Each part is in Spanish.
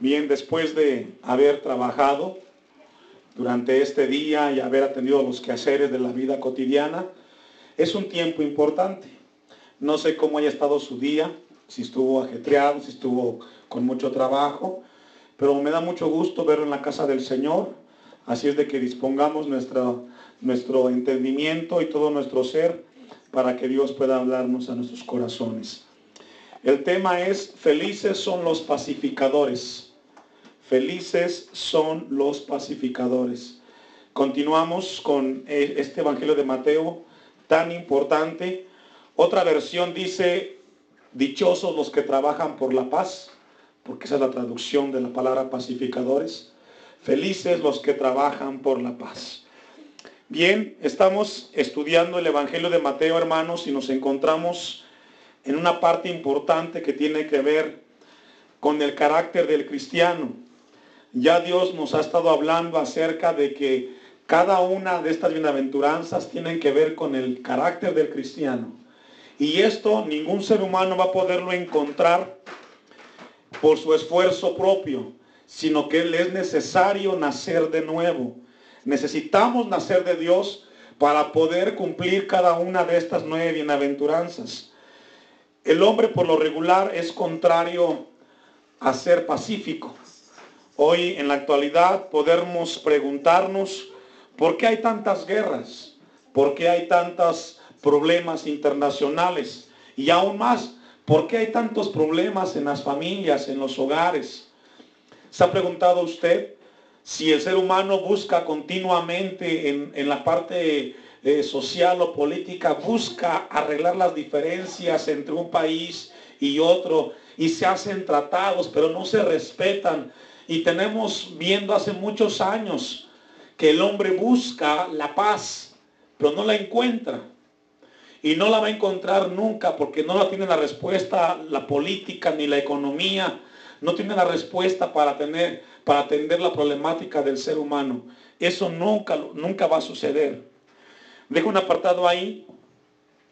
Bien, después de haber trabajado durante este día y haber atendido los quehaceres de la vida cotidiana, es un tiempo importante. No sé cómo haya estado su día, si estuvo ajetreado, si estuvo con mucho trabajo, pero me da mucho gusto verlo en la casa del Señor. Así es de que dispongamos nuestro, entendimiento y todo nuestro ser para que Dios pueda hablarnos a nuestros corazones. El tema es, felices son los pacificadores. Felices son los pacificadores. Continuamos con e, este Evangelio de Mateo tan importante. Otra versión dice, dichosos los que trabajan por la paz, porque esa es la traducción de la palabra pacificadores. Felices los que trabajan por la paz. Bien, estamos estudiando el Evangelio de Mateo, hermanos, y nos encontramos en una parte importante que tiene que ver con el carácter del cristiano. Ya Dios nos ha estado hablando acerca de que cada una de estas bienaventuranzas tienen que ver con el carácter del cristiano. Y esto ningún ser humano va a poderlo encontrar por su esfuerzo propio, sino que le es necesario nacer de nuevo. Necesitamos nacer de Dios para poder cumplir cada una de estas nueve bienaventuranzas. El hombre por lo regular es contrario a ser pacífico. Hoy en la actualidad podemos preguntarnos por qué hay tantas guerras, por qué hay tantos problemas internacionales y aún más, por qué hay tantos problemas en las familias, en los hogares. ¿Se ha preguntado usted si el ser humano busca continuamente en, la parte eh, social o política, busca arreglar las diferencias entre un país y otro y se hacen tratados, pero no se respetan y tenemos viendo hace muchos años que el hombre busca la paz, pero no la encuentra. Y no la va a encontrar nunca porque no la tiene la respuesta la política ni la economía. No tiene la respuesta para, tener, para atender la problemática del ser humano. Eso nunca, nunca va a suceder. Dejo un apartado ahí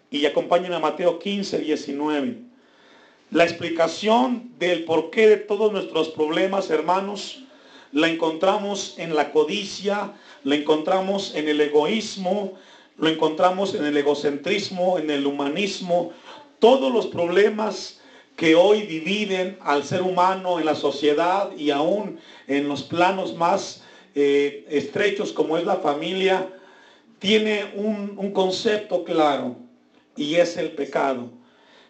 y acompáñenme a Mateo 15, 19. La explicación del porqué de todos nuestros problemas, hermanos, la encontramos en la codicia, la encontramos en el egoísmo, lo encontramos en el egocentrismo, en el humanismo. Todos los problemas que hoy dividen al ser humano en la sociedad y aún en los planos más eh, estrechos como es la familia, tiene un, un concepto claro y es el pecado.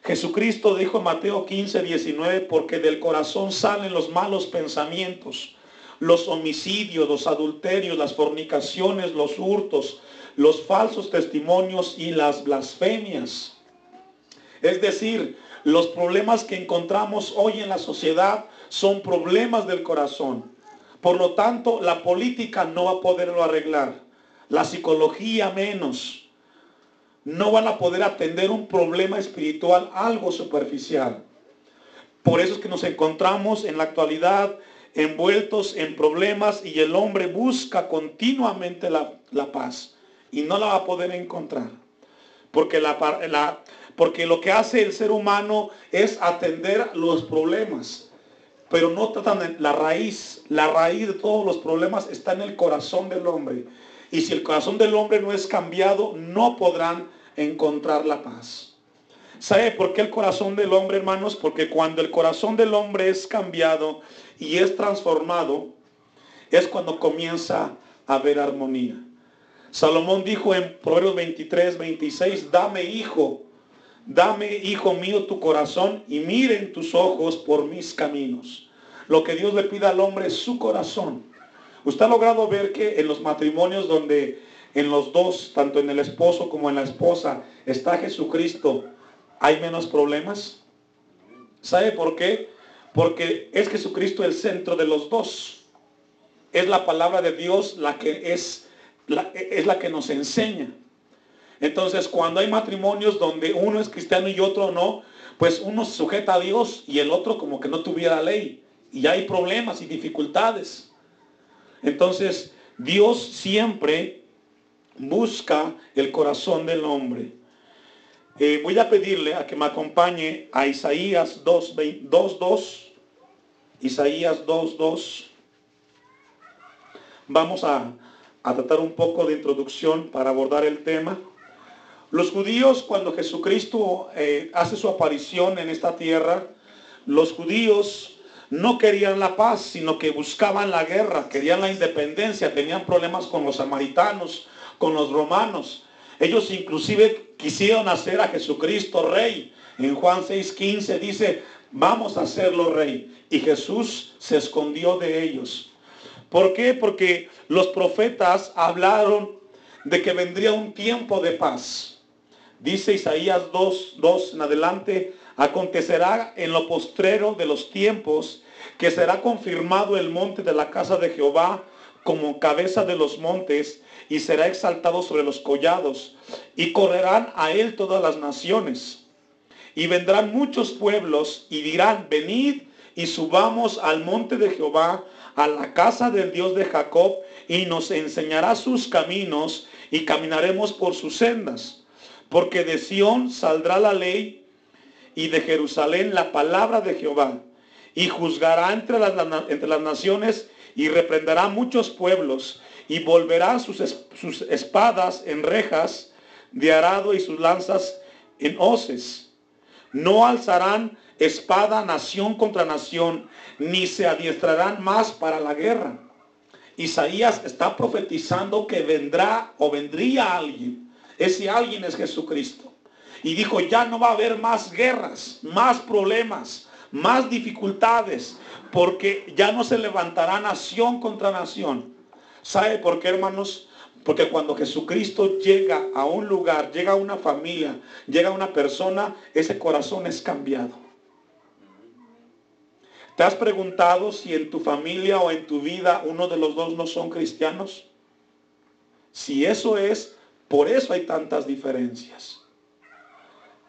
Jesucristo dijo en Mateo 15, 19, porque del corazón salen los malos pensamientos, los homicidios, los adulterios, las fornicaciones, los hurtos, los falsos testimonios y las blasfemias. Es decir, los problemas que encontramos hoy en la sociedad son problemas del corazón. Por lo tanto, la política no va a poderlo arreglar. La psicología menos no van a poder atender un problema espiritual algo superficial. Por eso es que nos encontramos en la actualidad envueltos en problemas y el hombre busca continuamente la, paz y no la va a poder encontrar. Porque, la, porque lo que hace el ser humano es atender los problemas, pero no tratan la raíz. La raíz de todos los problemas está en el corazón del hombre. Y si el corazón del hombre no es cambiado, no podrán encontrar la paz. ¿Sabe por qué el corazón del hombre, hermanos? Porque cuando el corazón del hombre es cambiado y es transformado, es cuando comienza a haber armonía. Salomón dijo en Proverbios 23, 26, dame hijo, dame hijo mío tu corazón y miren tus ojos por mis caminos. Lo que Dios le pide al hombre es su corazón. Usted ha logrado ver que en los matrimonios donde en los dos, tanto en el esposo como en la esposa, está Jesucristo, ¿hay menos problemas? ¿Sabe por qué? Porque es Jesucristo el centro de los dos. Es la palabra de Dios la que es la, es la que nos enseña. Entonces, cuando hay matrimonios donde uno es cristiano y otro no, pues uno se sujeta a Dios y el otro como que no tuviera ley. Y hay problemas y dificultades. Entonces, Dios siempre busca el corazón del hombre. Eh, voy a pedirle a que me acompañe a Isaías 2.2. Isaías 2.2. Vamos a, a tratar un poco de introducción para abordar el tema. Los judíos, cuando Jesucristo eh, hace su aparición en esta tierra, los judíos no querían la paz, sino que buscaban la guerra, querían la independencia, tenían problemas con los samaritanos, con los romanos. Ellos inclusive quisieron hacer a Jesucristo rey. En Juan 6:15 dice, vamos a hacerlo rey. Y Jesús se escondió de ellos. ¿Por qué? Porque los profetas hablaron de que vendría un tiempo de paz. Dice Isaías 2, 2 en adelante, acontecerá en lo postrero de los tiempos que será confirmado el monte de la casa de Jehová como cabeza de los montes y será exaltado sobre los collados y correrán a él todas las naciones. Y vendrán muchos pueblos y dirán, venid y subamos al monte de Jehová, a la casa del Dios de Jacob, y nos enseñará sus caminos y caminaremos por sus sendas porque de Sión saldrá la ley y de Jerusalén la palabra de Jehová. Y juzgará entre las, entre las naciones y reprenderá muchos pueblos y volverá sus, sus espadas en rejas de arado y sus lanzas en hoces. No alzarán espada nación contra nación, ni se adiestrarán más para la guerra. Isaías está profetizando que vendrá o vendría alguien ese alguien es Jesucristo. Y dijo, ya no va a haber más guerras, más problemas, más dificultades, porque ya no se levantará nación contra nación. ¿Sabe por qué, hermanos? Porque cuando Jesucristo llega a un lugar, llega a una familia, llega a una persona, ese corazón es cambiado. ¿Te has preguntado si en tu familia o en tu vida uno de los dos no son cristianos? Si eso es, por eso hay tantas diferencias.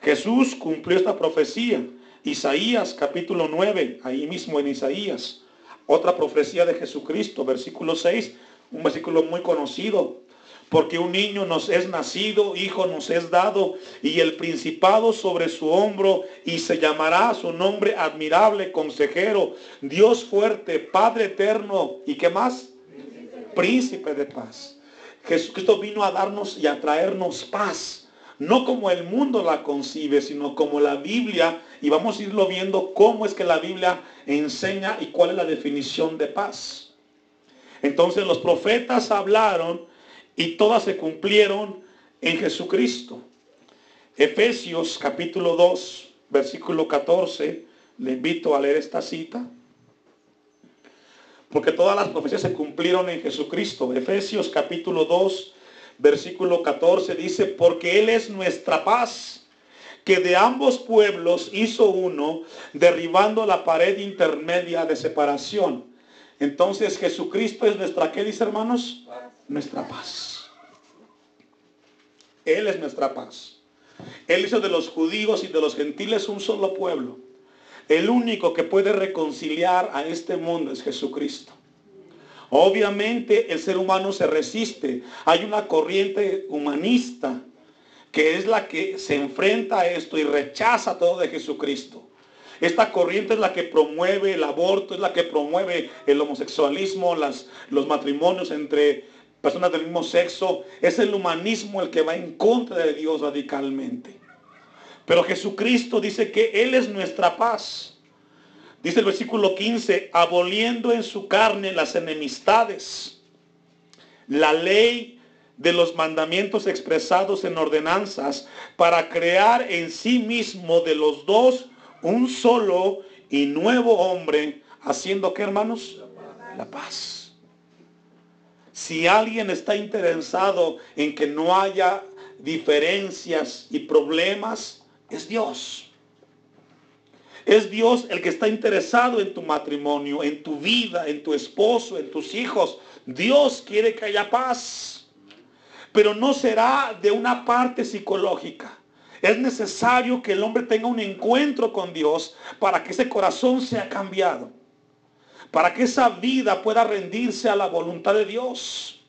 Jesús cumplió esta profecía. Isaías capítulo 9, ahí mismo en Isaías. Otra profecía de Jesucristo, versículo 6, un versículo muy conocido. Porque un niño nos es nacido, hijo nos es dado, y el principado sobre su hombro, y se llamará su nombre admirable, consejero, Dios fuerte, Padre eterno, ¿y qué más? Príncipe de paz. Jesucristo vino a darnos y a traernos paz. No como el mundo la concibe, sino como la Biblia. Y vamos a irlo viendo cómo es que la Biblia enseña y cuál es la definición de paz. Entonces los profetas hablaron y todas se cumplieron en Jesucristo. Efesios capítulo 2, versículo 14. Le invito a leer esta cita porque todas las profecías se cumplieron en Jesucristo. Efesios capítulo 2, versículo 14 dice, porque Él es nuestra paz, que de ambos pueblos hizo uno, derribando la pared intermedia de separación. Entonces Jesucristo es nuestra, ¿qué dice hermanos? Nuestra paz. Él es nuestra paz. Él hizo de los judíos y de los gentiles un solo pueblo. El único que puede reconciliar a este mundo es Jesucristo. Obviamente el ser humano se resiste. Hay una corriente humanista que es la que se enfrenta a esto y rechaza todo de Jesucristo. Esta corriente es la que promueve el aborto, es la que promueve el homosexualismo, los matrimonios entre personas del mismo sexo. Es el humanismo el que va en contra de Dios radicalmente. Pero Jesucristo dice que Él es nuestra paz. Dice el versículo 15, aboliendo en su carne las enemistades, la ley de los mandamientos expresados en ordenanzas, para crear en sí mismo de los dos un solo y nuevo hombre, haciendo que hermanos? La paz. Si alguien está interesado en que no haya diferencias y problemas, es Dios. Es Dios el que está interesado en tu matrimonio, en tu vida, en tu esposo, en tus hijos. Dios quiere que haya paz. Pero no será de una parte psicológica. Es necesario que el hombre tenga un encuentro con Dios para que ese corazón sea cambiado. Para que esa vida pueda rendirse a la voluntad de Dios.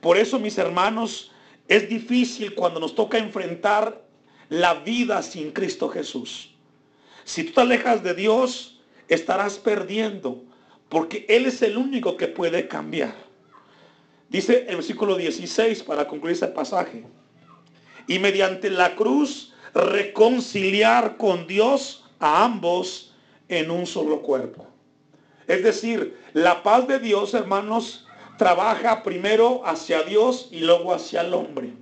Por eso, mis hermanos, es difícil cuando nos toca enfrentar la vida sin Cristo Jesús. Si tú te alejas de Dios, estarás perdiendo, porque Él es el único que puede cambiar. Dice el versículo 16 para concluir ese pasaje. Y mediante la cruz reconciliar con Dios a ambos en un solo cuerpo. Es decir, la paz de Dios, hermanos, trabaja primero hacia Dios y luego hacia el hombre.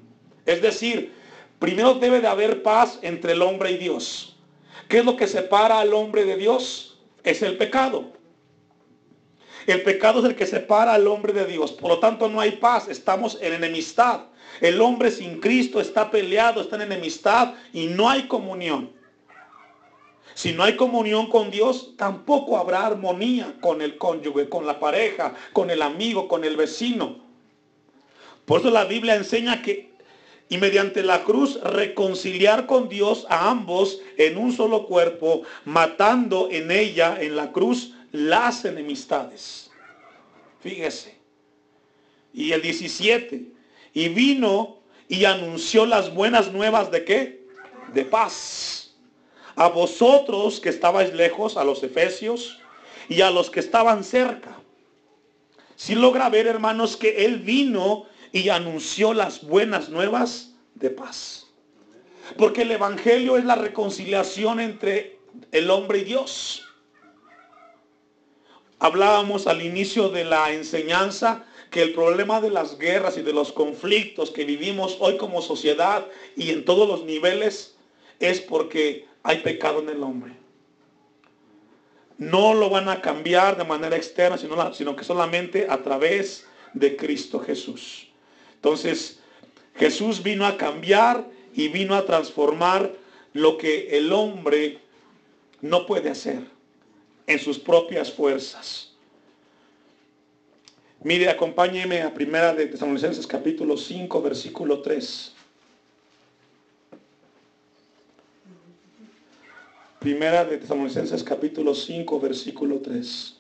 Es decir, primero debe de haber paz entre el hombre y Dios. ¿Qué es lo que separa al hombre de Dios? Es el pecado. El pecado es el que separa al hombre de Dios. Por lo tanto, no hay paz. Estamos en enemistad. El hombre sin Cristo está peleado, está en enemistad y no hay comunión. Si no hay comunión con Dios, tampoco habrá armonía con el cónyuge, con la pareja, con el amigo, con el vecino. Por eso la Biblia enseña que y mediante la cruz reconciliar con Dios a ambos en un solo cuerpo, matando en ella, en la cruz, las enemistades. Fíjese. Y el 17. Y vino y anunció las buenas nuevas de qué? De paz. A vosotros que estabais lejos, a los efesios, y a los que estaban cerca. Si logra ver, hermanos, que Él vino y anunció las buenas nuevas de paz. Porque el Evangelio es la reconciliación entre el hombre y Dios. Hablábamos al inicio de la enseñanza que el problema de las guerras y de los conflictos que vivimos hoy como sociedad y en todos los niveles es porque hay pecado en el hombre. No lo van a cambiar de manera externa, sino, que solamente a través de Cristo Jesús. Entonces, Jesús vino a cambiar y vino a transformar lo que el hombre no puede hacer en sus propias fuerzas. Mire, acompáñeme a Primera de Tesalonicenses capítulo 5, versículo 3. Primera de Tesalonicenses capítulo 5, versículo 3.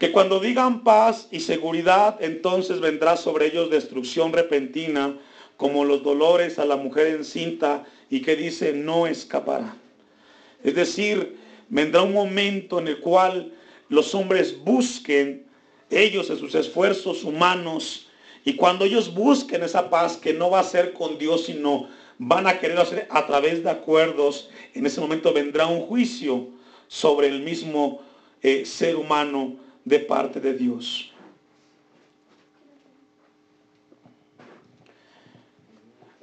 Que cuando digan paz y seguridad, entonces vendrá sobre ellos destrucción repentina, como los dolores a la mujer encinta y que dice no escapará. Es decir, vendrá un momento en el cual los hombres busquen ellos en sus esfuerzos humanos y cuando ellos busquen esa paz que no va a ser con Dios, sino van a querer hacer a través de acuerdos, en ese momento vendrá un juicio sobre el mismo eh, ser humano de parte de Dios.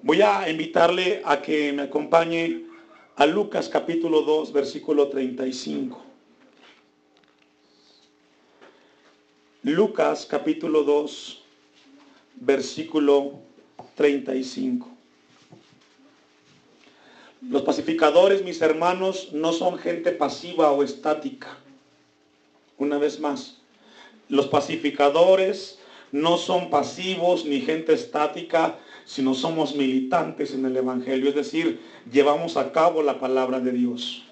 Voy a invitarle a que me acompañe a Lucas capítulo 2, versículo 35. Lucas capítulo 2, versículo 35. Los pacificadores, mis hermanos, no son gente pasiva o estática. Una vez más, los pacificadores no son pasivos ni gente estática, sino somos militantes en el Evangelio, es decir, llevamos a cabo la palabra de Dios.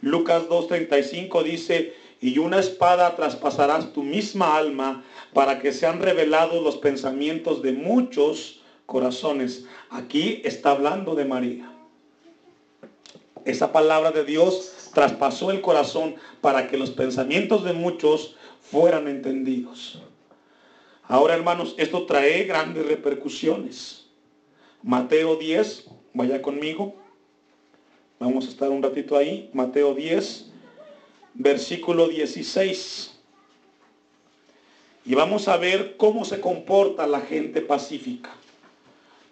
Lucas 2.35 dice, y una espada traspasarás tu misma alma para que sean revelados los pensamientos de muchos corazones. Aquí está hablando de María. Esa palabra de Dios traspasó el corazón para que los pensamientos de muchos fueran entendidos. Ahora, hermanos, esto trae grandes repercusiones. Mateo 10, vaya conmigo. Vamos a estar un ratito ahí. Mateo 10, versículo 16. Y vamos a ver cómo se comporta la gente pacífica.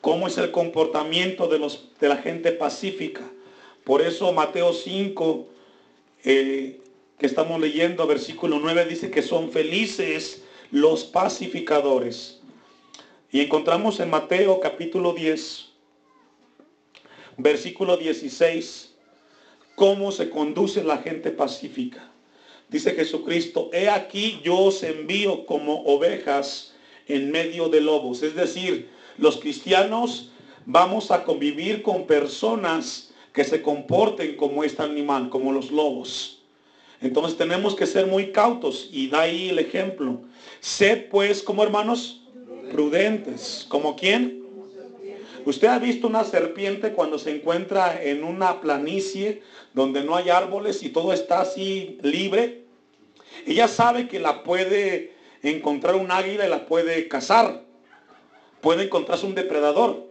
Cómo es el comportamiento de, los, de la gente pacífica. Por eso Mateo 5, eh, que estamos leyendo, versículo 9, dice que son felices los pacificadores y encontramos en Mateo capítulo 10, versículo 16, cómo se conduce la gente pacífica. Dice Jesucristo, he aquí yo os envío como ovejas en medio de lobos. Es decir, los cristianos vamos a convivir con personas que se comporten como este animal, como los lobos. Entonces tenemos que ser muy cautos y da ahí el ejemplo. Sed pues como hermanos prudentes. ¿Como quién? ¿Usted ha visto una serpiente cuando se encuentra en una planicie donde no hay árboles y todo está así libre? Ella sabe que la puede encontrar un águila y la puede cazar. Puede encontrarse un depredador.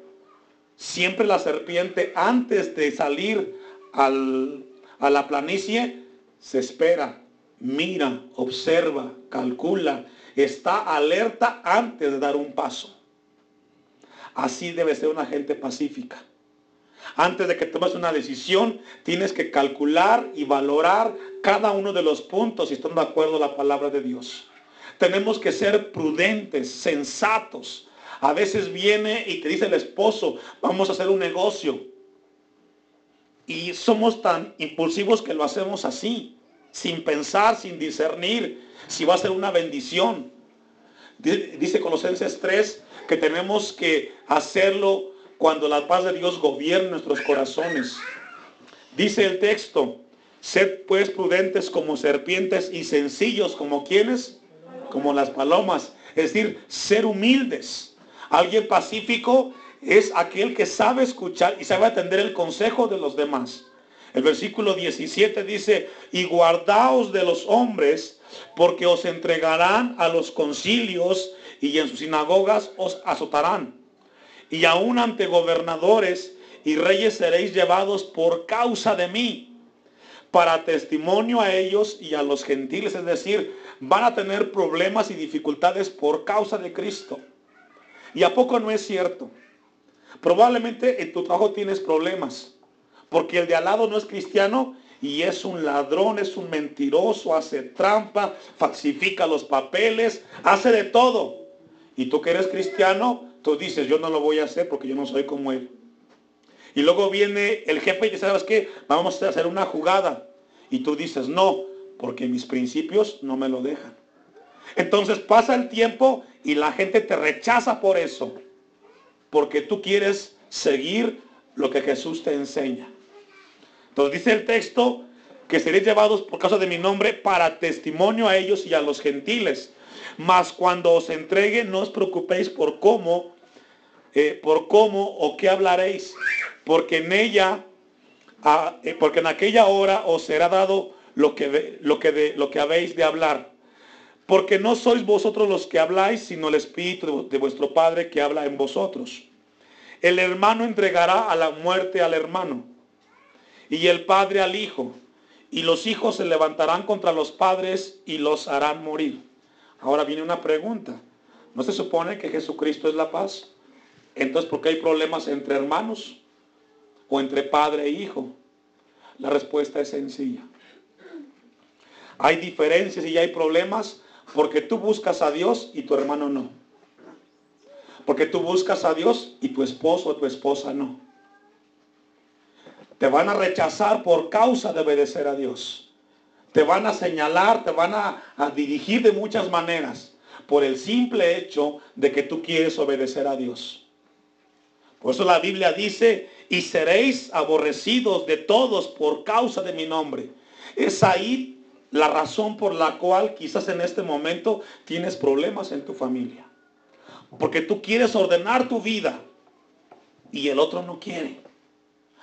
Siempre la serpiente antes de salir a la planicie se espera, mira, observa, calcula, está alerta antes de dar un paso. Así debe ser una gente pacífica. Antes de que tomes una decisión, tienes que calcular y valorar cada uno de los puntos si están de acuerdo a la palabra de Dios. Tenemos que ser prudentes, sensatos. A veces viene y te dice el esposo, vamos a hacer un negocio. Y somos tan impulsivos que lo hacemos así, sin pensar, sin discernir si va a ser una bendición. Dice Colosenses 3 que tenemos que hacerlo cuando la paz de Dios gobierne nuestros corazones. Dice el texto, sed pues prudentes como serpientes y sencillos como quienes, como las palomas. Es decir, ser humildes. Alguien pacífico es aquel que sabe escuchar y sabe atender el consejo de los demás. El versículo 17 dice, y guardaos de los hombres, porque os entregarán a los concilios y en sus sinagogas os azotarán. Y aún ante gobernadores y reyes seréis llevados por causa de mí, para testimonio a ellos y a los gentiles. Es decir, van a tener problemas y dificultades por causa de Cristo. ¿Y a poco no es cierto? Probablemente en tu trabajo tienes problemas, porque el de al lado no es cristiano y es un ladrón, es un mentiroso, hace trampa, falsifica los papeles, hace de todo. Y tú que eres cristiano, tú dices, yo no lo voy a hacer porque yo no soy como él. Y luego viene el jefe y dice, ¿sabes qué? Vamos a hacer una jugada. Y tú dices, no, porque mis principios no me lo dejan. Entonces pasa el tiempo y la gente te rechaza por eso. Porque tú quieres seguir lo que Jesús te enseña. Entonces dice el texto que seréis llevados por causa de mi nombre para testimonio a ellos y a los gentiles. Mas cuando os entregue, no os preocupéis por cómo, eh, por cómo o qué hablaréis, porque en ella, ah, eh, porque en aquella hora os será dado lo que, lo que, de, lo que habéis de hablar. Porque no sois vosotros los que habláis, sino el Espíritu de vuestro Padre que habla en vosotros. El hermano entregará a la muerte al hermano y el padre al hijo, y los hijos se levantarán contra los padres y los harán morir. Ahora viene una pregunta. ¿No se supone que Jesucristo es la paz? Entonces, ¿por qué hay problemas entre hermanos o entre padre e hijo? La respuesta es sencilla. Hay diferencias y hay problemas porque tú buscas a Dios y tu hermano no. Porque tú buscas a Dios y tu esposo o tu esposa no. Te van a rechazar por causa de obedecer a Dios. Te van a señalar, te van a, dirigir de muchas maneras por el simple hecho de que tú quieres obedecer a Dios. Por eso la Biblia dice, y seréis aborrecidos de todos por causa de mi nombre. Es ahí la razón por la cual quizás en este momento tienes problemas en tu familia. Porque tú quieres ordenar tu vida y el otro no quiere.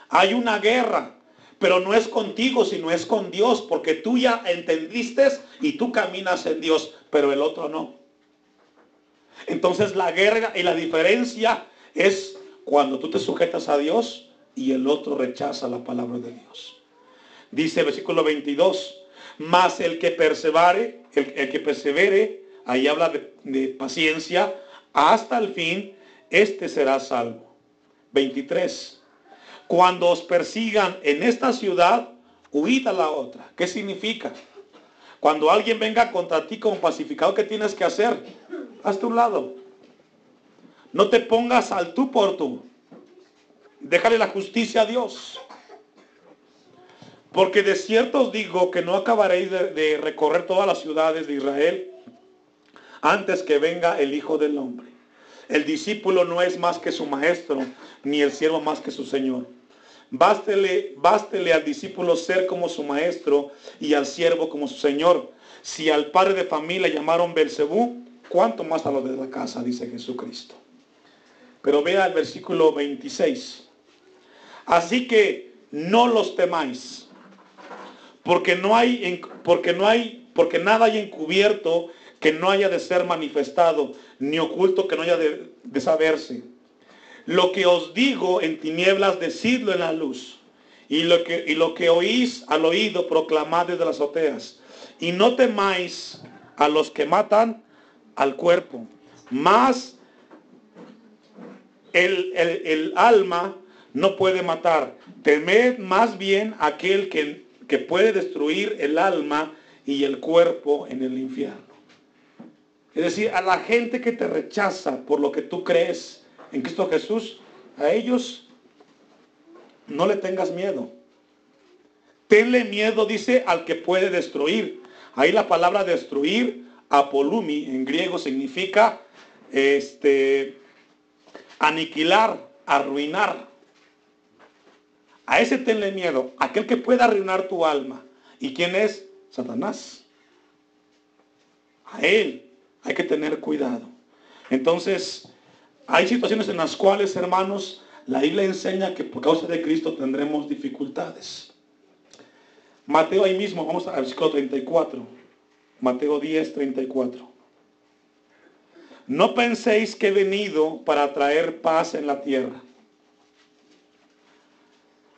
Hay una guerra, pero no es contigo, sino es con Dios, porque tú ya entendiste y tú caminas en Dios, pero el otro no. Entonces la guerra y la diferencia es cuando tú te sujetas a Dios y el otro rechaza la palabra de Dios. Dice el versículo 22, más el que persevere, el, que persevere, ahí habla de, de paciencia, hasta el fin, este será salvo. 23. Cuando os persigan en esta ciudad, huid a la otra. ¿Qué significa? Cuando alguien venga contra ti como pacificado, ¿qué tienes que hacer? Hazte un lado. No te pongas al tú por tú. Déjale la justicia a Dios. Porque de cierto os digo que no acabaréis de, recorrer todas las ciudades de Israel antes que venga el Hijo del Hombre. El discípulo no es más que su maestro, ni el siervo más que su Señor. Bástele, bástele al discípulo ser como su maestro y al siervo como su señor. Si al padre de familia llamaron Belcebú, ¿cuánto más a los de la casa? Dice Jesucristo. Pero vea el versículo 26. Así que no los temáis, porque no hay, porque no hay, porque nada hay encubierto que no haya de ser manifestado, ni oculto que no haya de, de saberse. Lo que os digo en tinieblas, decidlo en la luz. Y lo, que, y lo que oís al oído, proclamad desde las azoteas. Y no temáis a los que matan al cuerpo, más el, el, alma no puede matar. Temed más bien aquel que, que puede destruir el alma y el cuerpo en el infierno. Es decir, a la gente que te rechaza por lo que tú crees en Cristo Jesús, a ellos no le tengas miedo. Tenle miedo, dice, al que puede destruir. Ahí la palabra destruir, apolumi, en griego significa este, aniquilar, arruinar. A ese tenle miedo, aquel que pueda arruinar tu alma. ¿Y quién es? Satanás. A él hay que tener cuidado. Entonces, hay situaciones en las cuales, hermanos, la Biblia enseña que por causa de Cristo tendremos dificultades. Mateo ahí mismo, vamos al versículo 34. Mateo 10, 34. No penséis que he venido para traer paz en la tierra.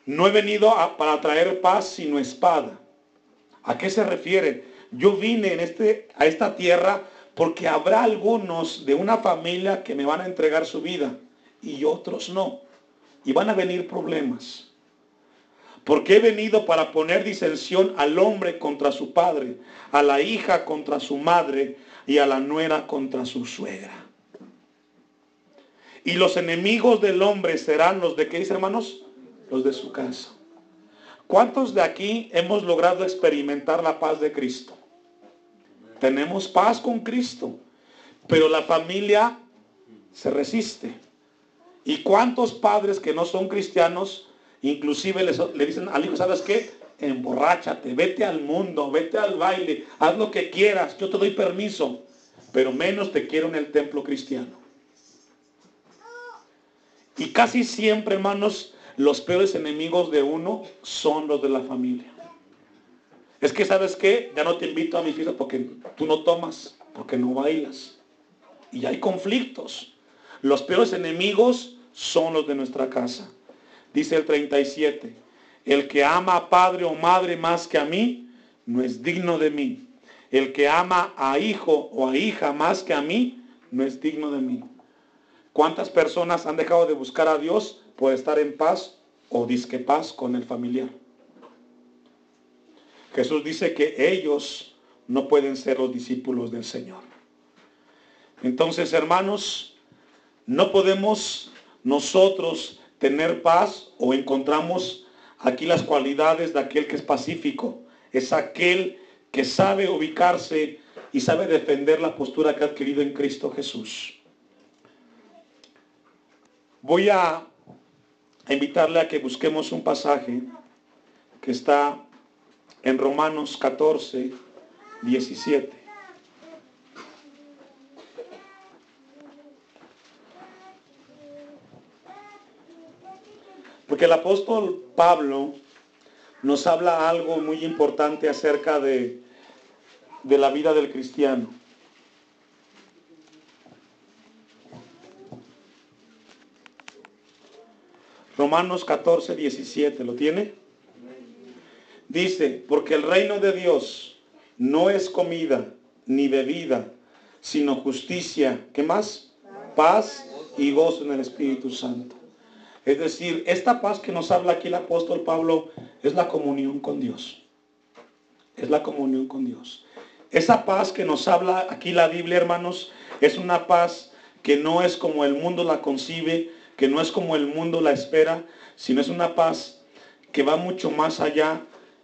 No he venido para traer paz sino espada. ¿A qué se refiere? Yo vine en este, a esta tierra porque habrá algunos de una familia que me van a entregar su vida y otros no. Y van a venir problemas. Porque he venido para poner disensión al hombre contra su padre, a la hija contra su madre y a la nuera contra su suegra. Y los enemigos del hombre serán los de qué dice hermanos? Los de su casa. ¿Cuántos de aquí hemos logrado experimentar la paz de Cristo? Tenemos paz con Cristo, pero la familia se resiste. ¿Y cuántos padres que no son cristianos Inclusive le, dicen al hijo, ¿sabes qué? Emborráchate, vete al mundo, vete al baile, haz lo que quieras, yo te doy permiso, pero menos te quiero en el templo cristiano. Y casi siempre, hermanos, los peores enemigos de uno son los de la familia. Es que, ¿sabes qué? Ya no te invito a mi fiesta porque tú no tomas, porque no bailas. Y hay conflictos. Los peores enemigos son los de nuestra casa. Dice el 37, el que ama a padre o madre más que a mí, no es digno de mí. El que ama a hijo o a hija más que a mí, no es digno de mí. ¿Cuántas personas han dejado de buscar a Dios por estar en paz o disque paz con el familiar? Jesús dice que ellos no pueden ser los discípulos del Señor. Entonces, hermanos, no podemos nosotros tener paz o encontramos aquí las cualidades de aquel que es pacífico. Es aquel que sabe ubicarse y sabe defender la postura que ha adquirido en Cristo Jesús. Voy a invitarle a que busquemos un pasaje que está en Romanos 14, 17. Porque el apóstol Pablo nos habla algo muy importante acerca de, de la vida del cristiano. Romanos 14, 17, ¿lo tiene? Dice, porque el reino de Dios no es comida ni bebida, sino justicia, ¿qué más? Paz y gozo en el Espíritu Santo. Es decir, esta paz que nos habla aquí el apóstol Pablo es la comunión con Dios. Es la comunión con Dios. Esa paz que nos habla aquí la Biblia, hermanos, es una paz que no es como el mundo la concibe, que no es como el mundo la espera, sino es una paz que va mucho más allá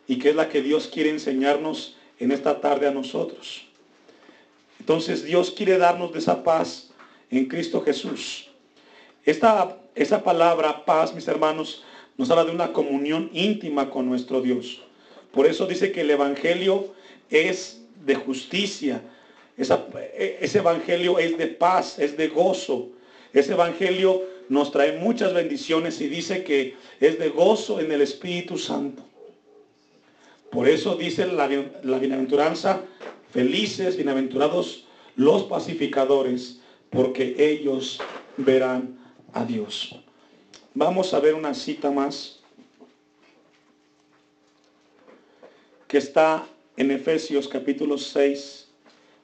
y que es la que Dios quiere enseñarnos en esta tarde a nosotros. Entonces Dios quiere darnos de esa paz en Cristo Jesús. Esta esa palabra paz, mis hermanos, nos habla de una comunión íntima con nuestro Dios. Por eso dice que el Evangelio es de justicia. ese Evangelio es de paz, es de gozo. Ese evangelio nos trae muchas bendiciones y dice que es de gozo en el Espíritu Santo. Por eso dice la, la bienaventuranza, felices, bienaventurados los pacificadores, porque ellos verán a Dios. Vamos a ver una cita más que está en Efesios capítulo 6,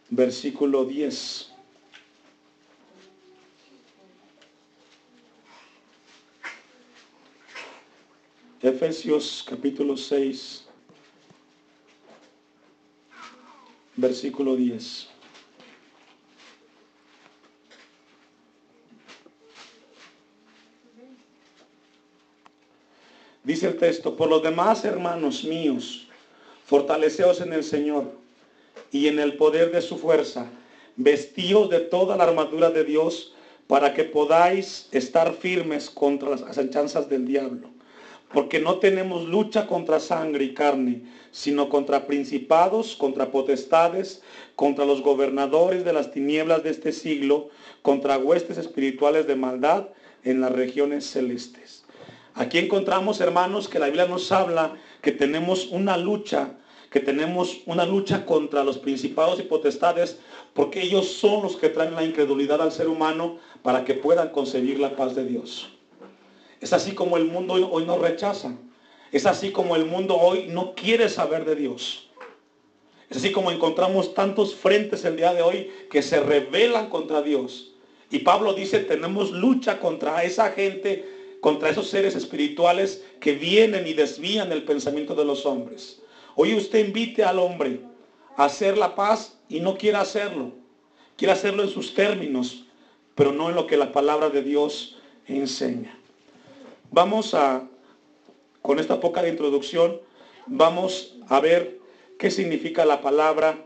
versículo 10. Efesios capítulo 6, versículo 10. Dice el texto, por los demás hermanos míos, fortaleceos en el Señor y en el poder de su fuerza, vestíos de toda la armadura de Dios para que podáis estar firmes contra las asechanzas del diablo. Porque no tenemos lucha contra sangre y carne, sino contra principados, contra potestades, contra los gobernadores de las tinieblas de este siglo, contra huestes espirituales de maldad en las regiones celestes. Aquí encontramos, hermanos, que la Biblia nos habla que tenemos una lucha, que tenemos una lucha contra los principados y potestades, porque ellos son los que traen la incredulidad al ser humano para que puedan conseguir la paz de Dios. Es así como el mundo hoy nos rechaza. Es así como el mundo hoy no quiere saber de Dios. Es así como encontramos tantos frentes el día de hoy que se rebelan contra Dios. Y Pablo dice, tenemos lucha contra esa gente, contra esos seres espirituales que vienen y desvían el pensamiento de los hombres. Hoy usted invite al hombre a hacer la paz y no quiere hacerlo. Quiere hacerlo en sus términos, pero no en lo que la palabra de Dios enseña. Vamos a, con esta poca introducción, vamos a ver qué significa la palabra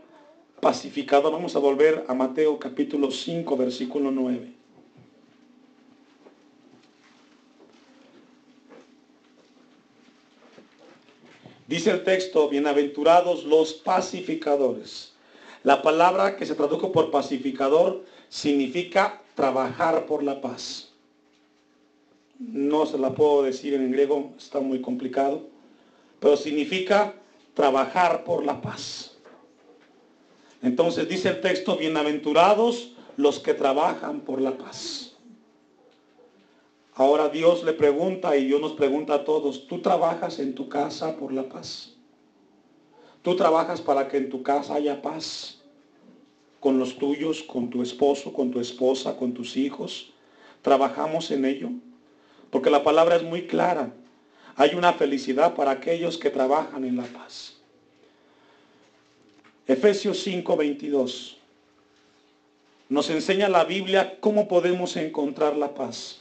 pacificador. Vamos a volver a Mateo capítulo 5, versículo 9. Dice el texto, bienaventurados los pacificadores. La palabra que se tradujo por pacificador significa trabajar por la paz no se la puedo decir en griego, está muy complicado, pero significa trabajar por la paz. Entonces dice el texto, bienaventurados los que trabajan por la paz. Ahora Dios le pregunta y Dios nos pregunta a todos, ¿tú trabajas en tu casa por la paz? ¿Tú trabajas para que en tu casa haya paz? Con los tuyos, con tu esposo, con tu esposa, con tus hijos. ¿Trabajamos en ello? Porque la palabra es muy clara. Hay una felicidad para aquellos que trabajan en la paz. Efesios 5, 22. Nos enseña la Biblia cómo podemos encontrar la paz.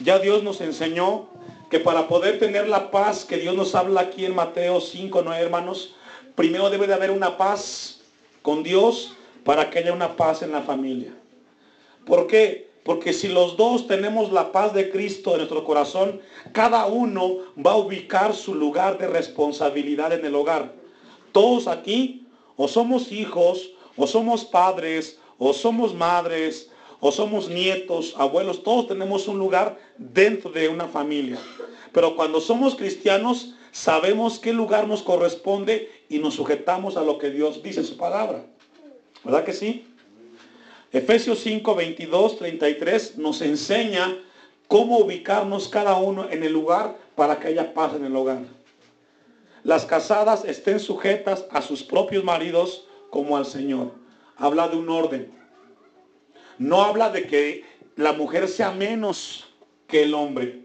Ya Dios nos enseñó que para poder tener la paz que Dios nos habla aquí en Mateo 5, no hermanos, primero debe de haber una paz con Dios para que haya una paz en la familia. ¿Por qué? Porque si los dos tenemos la paz de Cristo en nuestro corazón, cada uno va a ubicar su lugar de responsabilidad en el hogar. Todos aquí, o somos hijos, o somos padres, o somos madres, o somos nietos, abuelos, todos tenemos un lugar dentro de una familia. Pero cuando somos cristianos, sabemos qué lugar nos corresponde y nos sujetamos a lo que Dios dice en su palabra. ¿Verdad que sí? Efesios 5, 22, 33 nos enseña cómo ubicarnos cada uno en el lugar para que haya paz en el hogar. Las casadas estén sujetas a sus propios maridos como al Señor. Habla de un orden. No habla de que la mujer sea menos que el hombre.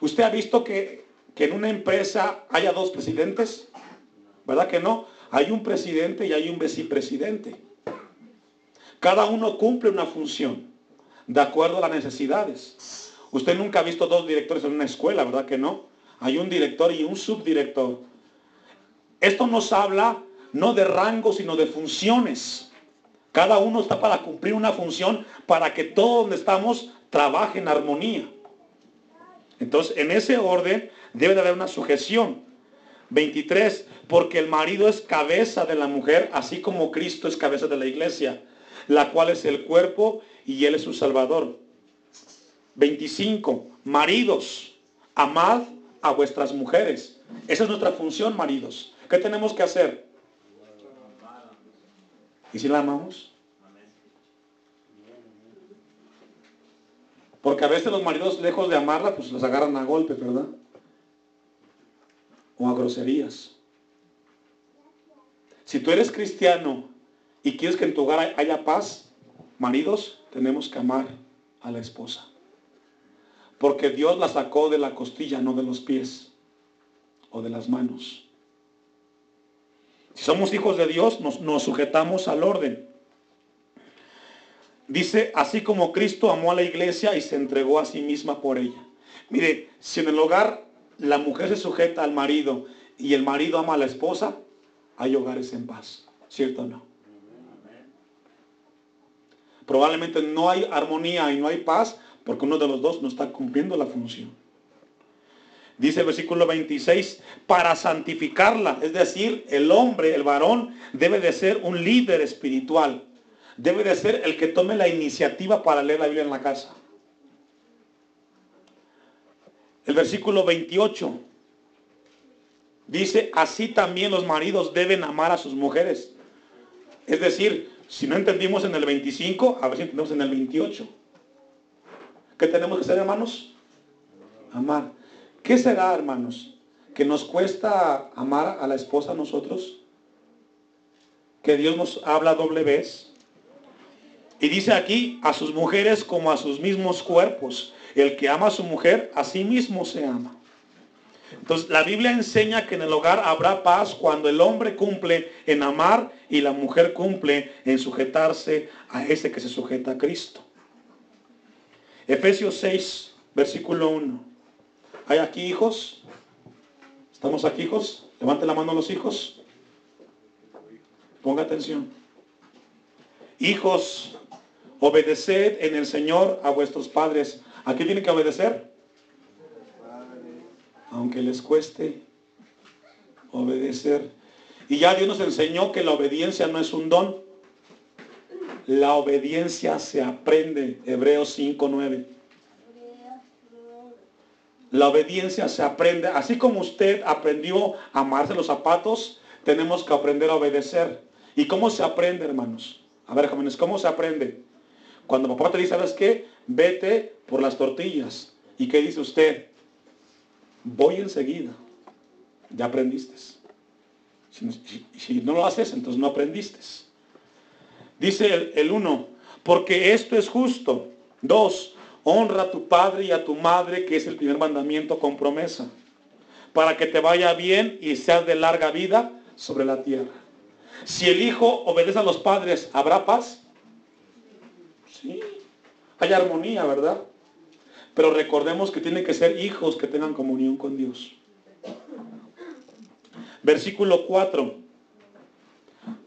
¿Usted ha visto que, que en una empresa haya dos presidentes? ¿Verdad que no? Hay un presidente y hay un vicepresidente. Cada uno cumple una función de acuerdo a las necesidades. Usted nunca ha visto dos directores en una escuela, ¿verdad que no? Hay un director y un subdirector. Esto nos habla no de rango, sino de funciones. Cada uno está para cumplir una función para que todo donde estamos trabaje en armonía. Entonces, en ese orden debe de haber una sujeción. 23, porque el marido es cabeza de la mujer, así como Cristo es cabeza de la iglesia la cual es el cuerpo y Él es su Salvador. 25. Maridos, amad a vuestras mujeres. Esa es nuestra función, maridos. ¿Qué tenemos que hacer? ¿Y si la amamos? Porque a veces los maridos, lejos de amarla, pues los agarran a golpe, ¿verdad? O a groserías. Si tú eres cristiano y quieres que en tu hogar haya paz, maridos, tenemos que amar a la esposa. Porque Dios la sacó de la costilla, no de los pies o de las manos. Si somos hijos de Dios, nos, nos sujetamos al orden. Dice, así como Cristo amó a la iglesia y se entregó a sí misma por ella. Mire, si en el hogar la mujer se sujeta al marido y el marido ama a la esposa, hay hogares en paz. ¿Cierto o no? Probablemente no hay armonía y no hay paz porque uno de los dos no está cumpliendo la función. Dice el versículo 26, para santificarla, es decir, el hombre, el varón, debe de ser un líder espiritual. Debe de ser el que tome la iniciativa para leer la Biblia en la casa. El versículo 28 dice, así también los maridos deben amar a sus mujeres. Es decir, si no entendimos en el 25, a ver si entendemos en el 28. ¿Qué tenemos que hacer, hermanos? Amar. ¿Qué será, hermanos? ¿Que nos cuesta amar a la esposa a nosotros? ¿Que Dios nos habla doble vez? Y dice aquí, a sus mujeres como a sus mismos cuerpos. El que ama a su mujer, a sí mismo se ama. Entonces, la Biblia enseña que en el hogar habrá paz cuando el hombre cumple en amar y la mujer cumple en sujetarse a ese que se sujeta a Cristo. Efesios 6, versículo 1. ¿Hay aquí hijos? ¿Estamos aquí hijos? Levante la mano los hijos. Ponga atención. Hijos, obedeced en el Señor a vuestros padres. ¿A qué tienen que obedecer? Aunque les cueste obedecer. Y ya Dios nos enseñó que la obediencia no es un don. La obediencia se aprende. Hebreos 5.9. La obediencia se aprende. Así como usted aprendió a amarse los zapatos, tenemos que aprender a obedecer. ¿Y cómo se aprende, hermanos? A ver, jóvenes, ¿cómo se aprende? Cuando papá te dice, ¿sabes qué? Vete por las tortillas. ¿Y qué dice usted? Voy enseguida. Ya aprendiste. Si, no lo haces, entonces no aprendiste. Dice el uno, porque esto es justo. Dos, honra a tu padre y a tu madre, que es el primer mandamiento con promesa, para que te vaya bien y seas de larga vida sobre la tierra. Si el hijo obedece a los padres, ¿habrá paz? Sí. Hay armonía, ¿verdad? Pero recordemos que tienen que ser hijos que tengan comunión con Dios. Versículo 4.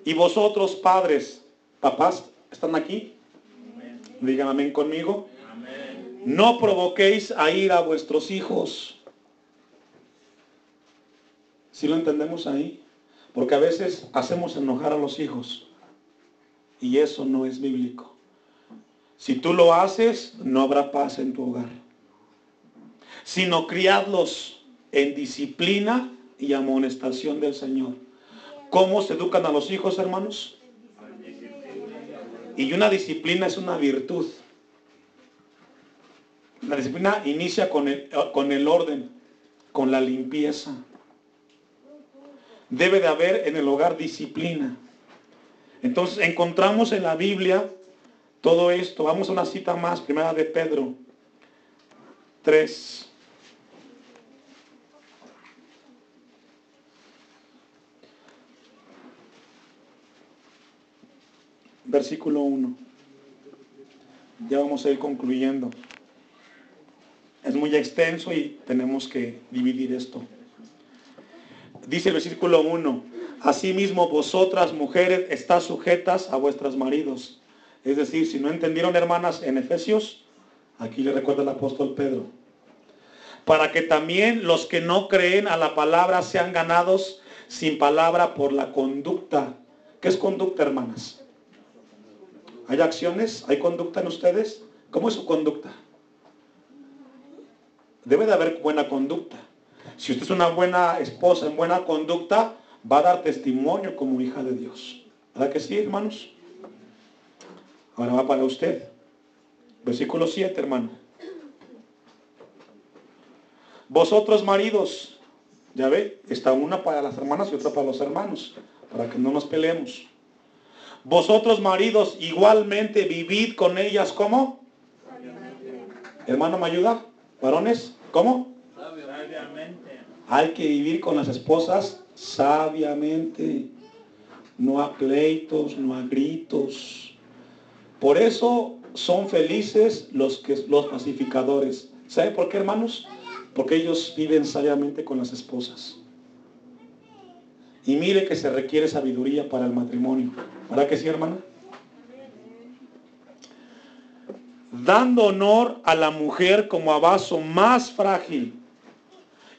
Y vosotros padres, papás, ¿están aquí? Digan amén conmigo. No provoquéis a ir a vuestros hijos. Si lo entendemos ahí? Porque a veces hacemos enojar a los hijos. Y eso no es bíblico. Si tú lo haces, no habrá paz en tu hogar. Sino criadlos en disciplina y amonestación del Señor. ¿Cómo se educan a los hijos, hermanos? Y una disciplina es una virtud. La disciplina inicia con el, con el orden, con la limpieza. Debe de haber en el hogar disciplina. Entonces encontramos en la Biblia todo esto. Vamos a una cita más, primera de Pedro 3. Versículo 1. Ya vamos a ir concluyendo. Es muy extenso y tenemos que dividir esto. Dice el versículo 1, Asimismo vosotras mujeres estás sujetas a vuestros maridos. Es decir, si no entendieron hermanas en Efesios, aquí le recuerda el apóstol Pedro. Para que también los que no creen a la palabra sean ganados sin palabra por la conducta. ¿Qué es conducta, hermanas? ¿Hay acciones? ¿Hay conducta en ustedes? ¿Cómo es su conducta? Debe de haber buena conducta. Si usted es una buena esposa en buena conducta, va a dar testimonio como hija de Dios. ¿Verdad que sí, hermanos? Ahora va para usted. Versículo 7, hermano. Vosotros maridos, ya ve, está una para las hermanas y otra para los hermanos, para que no nos peleemos. Vosotros maridos igualmente vivid con ellas como. Hermano, ¿me ayuda? Varones, ¿cómo? Sabiamente. Hay que vivir con las esposas sabiamente. No a pleitos, no a gritos. Por eso son felices los, que, los pacificadores. ¿Sabe por qué, hermanos? Porque ellos viven sabiamente con las esposas. Y mire que se requiere sabiduría para el matrimonio. ¿Verdad que sí, hermana? Dando honor a la mujer como a vaso más frágil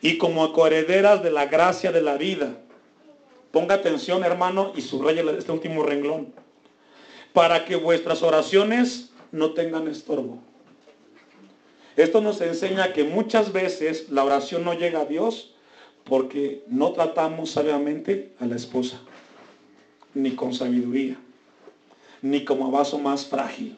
y como coherederas de la gracia de la vida. Ponga atención, hermano, y subraya este último renglón. Para que vuestras oraciones no tengan estorbo. Esto nos enseña que muchas veces la oración no llega a Dios porque no tratamos sabiamente a la esposa, ni con sabiduría, ni como vaso más frágil.